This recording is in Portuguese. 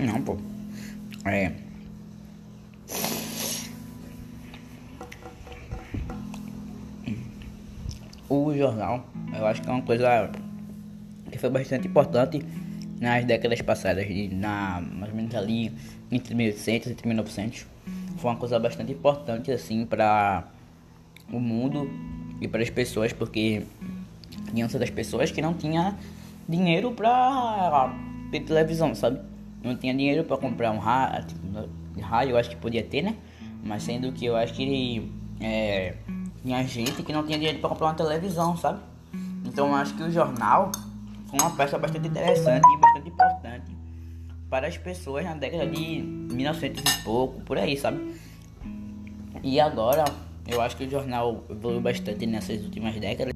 Não, pô. É. O jornal, eu acho que é uma coisa que foi bastante importante nas décadas passadas, na, mais ou menos ali entre 1800 e 1900. Foi uma coisa bastante importante, assim, para o mundo e para as pessoas, porque tinham das pessoas que não tinha dinheiro para ter televisão, sabe? Não tinha dinheiro para comprar um rádio, rádio, eu acho que podia ter, né? Mas sendo que eu acho que é, tinha gente que não tinha dinheiro para comprar uma televisão, sabe? Então eu acho que o jornal foi uma peça bastante interessante e bastante importante para as pessoas na década de 1900 e pouco, por aí, sabe? E agora eu acho que o jornal evoluiu bastante nessas últimas décadas.